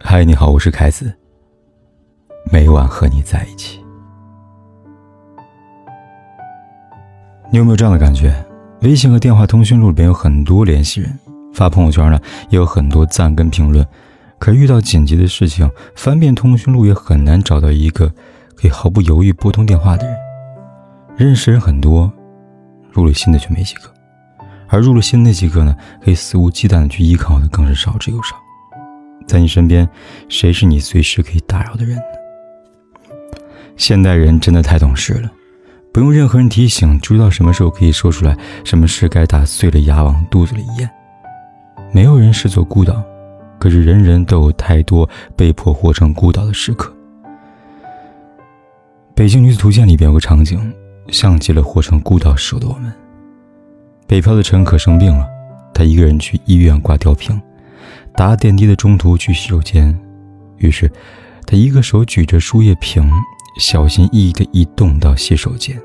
嗨，你好，我是凯子。每晚和你在一起。你有没有这样的感觉？微信和电话通讯录里边有很多联系人，发朋友圈呢也有很多赞跟评论，可遇到紧急的事情，翻遍通讯录也很难找到一个可以毫不犹豫拨通电话的人。认识人很多，入了心的却没几个。而入了心那几个呢，可以肆无忌惮的去依靠的更是少之又少。在你身边，谁是你随时可以打扰的人呢？现代人真的太懂事了，不用任何人提醒，就知道什么时候可以说出来，什么事该打碎了牙往肚子里咽。没有人是座孤岛，可是人人都有太多被迫活成孤岛的时刻。《北京女子图鉴》里边有个场景，像极了活成孤岛时候的我们。北漂的陈可生病了，他一个人去医院挂吊瓶，搭电梯的中途去洗手间，于是他一个手举着输液瓶，小心翼翼地移动到洗手间。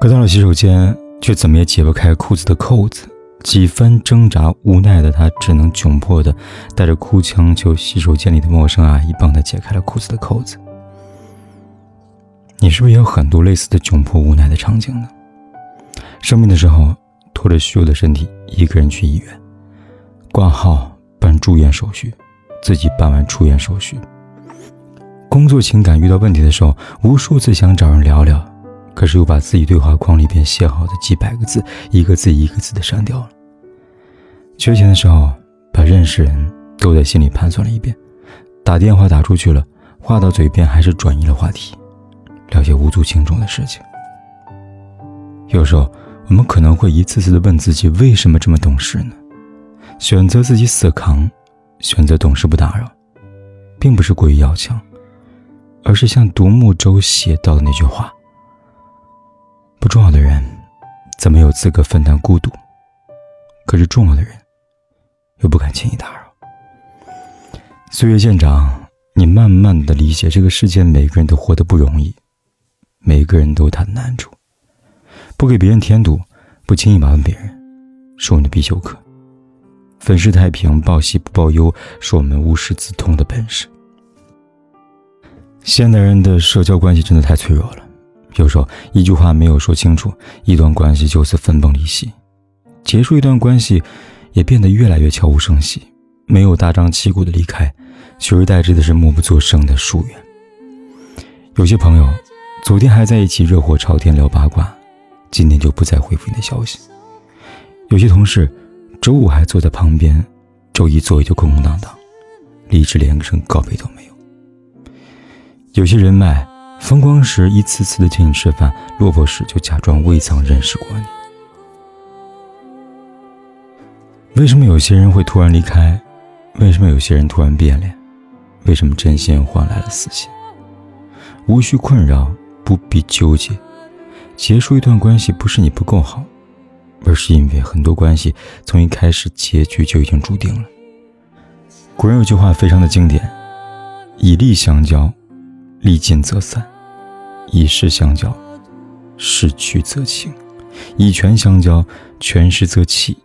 可到了洗手间，却怎么也解不开裤子的扣子，几番挣扎，无奈的他只能窘迫地带着哭腔求洗手间里的陌生阿姨帮他解开了裤子的扣子。你是不是也有很多类似的窘迫无奈的场景呢？生病的时候，拖着虚弱的身体，一个人去医院挂号办住院手续，自己办完出院手续。工作情感遇到问题的时候，无数次想找人聊聊，可是又把自己对话框里边写好的几百个字，一个字一个字的删掉了。缺钱的时候，把认识人都在心里盘算了一遍，打电话打出去了，话到嘴边还是转移了话题，聊些无足轻重的事情。有时候。我们可能会一次次的问自己：为什么这么懂事呢？选择自己死扛，选择懂事不打扰，并不是过于要强，而是像独木舟写到的那句话：不重要的人，怎么有资格分担孤独？可是重要的人，又不敢轻易打扰。岁月渐长，你慢慢的理解，这个世界每个人都活得不容易，每个人都有他的难处。不给别人添堵，不轻易麻烦别人，是我们的必修课。粉饰太平，报喜不报忧，是我们无师自通的本事。现代人的社交关系真的太脆弱了，有时候一句话没有说清楚，一段关系就此分崩离析；结束一段关系，也变得越来越悄无声息，没有大张旗鼓的离开，取而代之的是默不作声的疏远。有些朋友，昨天还在一起热火朝天聊八卦。今天就不再回复你的消息。有些同事，周五还坐在旁边，周一座位就空空荡荡，离职连个声告别都没有。有些人脉，风光时一次次的请你吃饭，落魄时就假装未曾认识过你。为什么有些人会突然离开？为什么有些人突然变脸？为什么真心换来了死心？无需困扰，不必纠结。结束一段关系不是你不够好，而是因为很多关系从一开始结局就已经注定了。古人有句话非常的经典：以利相交，利尽则散；以势相交，势去则清；以权相交，权失则弃；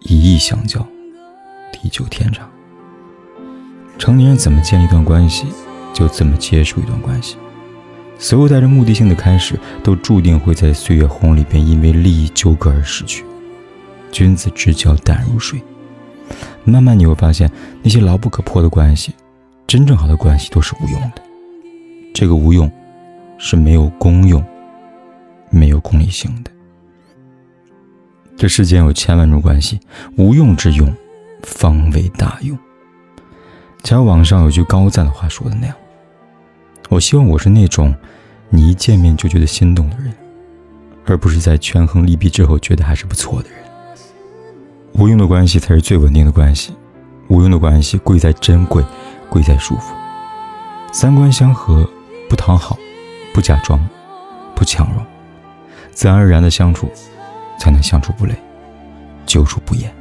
以义相交，地久天长。成年人怎么建立一段关系，就怎么结束一段关系。所有带着目的性的开始，都注定会在岁月洪里边因为利益纠葛而失去。君子之交淡如水。慢慢你会发现，那些牢不可破的关系，真正好的关系都是无用的。这个无用，是没有功用、没有功利性的。这世间有千万种关系，无用之用，方为大用。假如网上有句高赞的话说的那样。我希望我是那种，你一见面就觉得心动的人，而不是在权衡利弊之后觉得还是不错的人。无用的关系才是最稳定的关系，无用的关系贵在珍贵，贵在舒服。三观相合，不讨好，不假装，不强融，自然而然的相处，才能相处不累，久处不厌。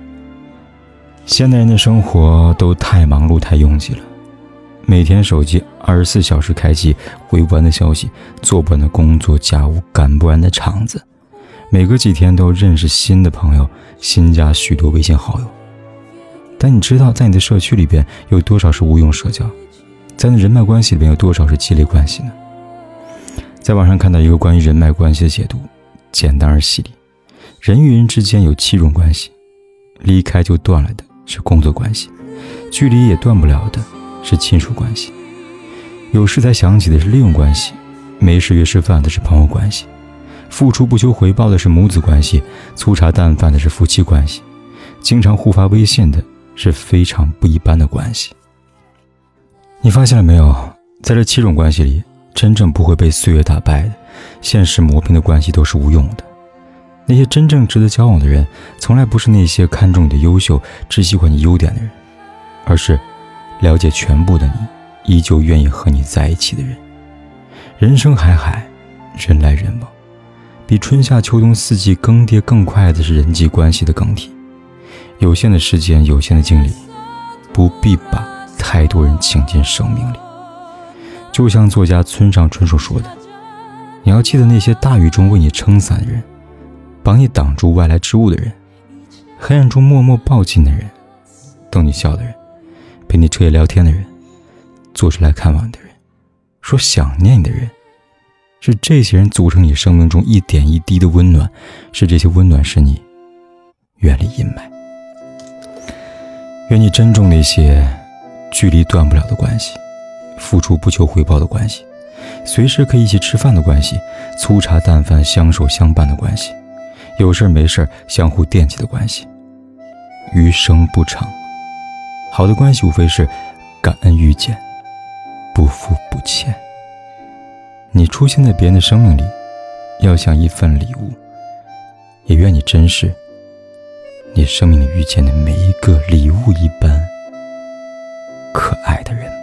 现代人的生活都太忙碌，太拥挤了。每天手机二十四小时开机，回不完的消息，做不完的工作家务，赶不完的场子，每隔几天都认识新的朋友，新加许多微信好友。但你知道，在你的社区里边有多少是无用社交？在你人脉关系里边有多少是积累关系呢？在网上看到一个关于人脉关系的解读，简单而犀利。人与人之间有七种关系，离开就断了的是工作关系，距离也断不了的是亲属关系，有事才想起的是利用关系，没事约吃饭的是朋友关系，付出不求回报的是母子关系，粗茶淡饭的是夫妻关系，经常互发微信的是非常不一般的关系。你发现了没有，在这七种关系里。真正不会被岁月打败的，现实磨平的关系都是无用的。那些真正值得交往的人，从来不是那些看重你的优秀、只喜欢你优点的人，而是了解全部的你，依旧愿意和你在一起的人。人生海海，人来人往，比春夏秋冬四季更迭更快的是人际关系的更替。有限的时间，有限的精力，不必把太多人请进生命里。就像作家村上春树说的：“你要记得那些大雨中为你撑伞的人，帮你挡住外来之物的人，黑暗中默默抱紧的人，逗你笑的人，陪你彻夜聊天的人，坐车来看望的人，说想念你的人，是这些人组成你生命中一点一滴的温暖，是这些温暖使你远离阴霾。愿你珍重那些距离断不了的关系。”付出不求回报的关系，随时可以一起吃饭的关系，粗茶淡饭相守相伴的关系，有事没事相互惦记的关系。余生不长，好的关系无非是感恩遇见，不负不欠。你出现在别人的生命里，要像一份礼物，也愿你珍视你生命里遇见的每一个礼物一般可爱的人。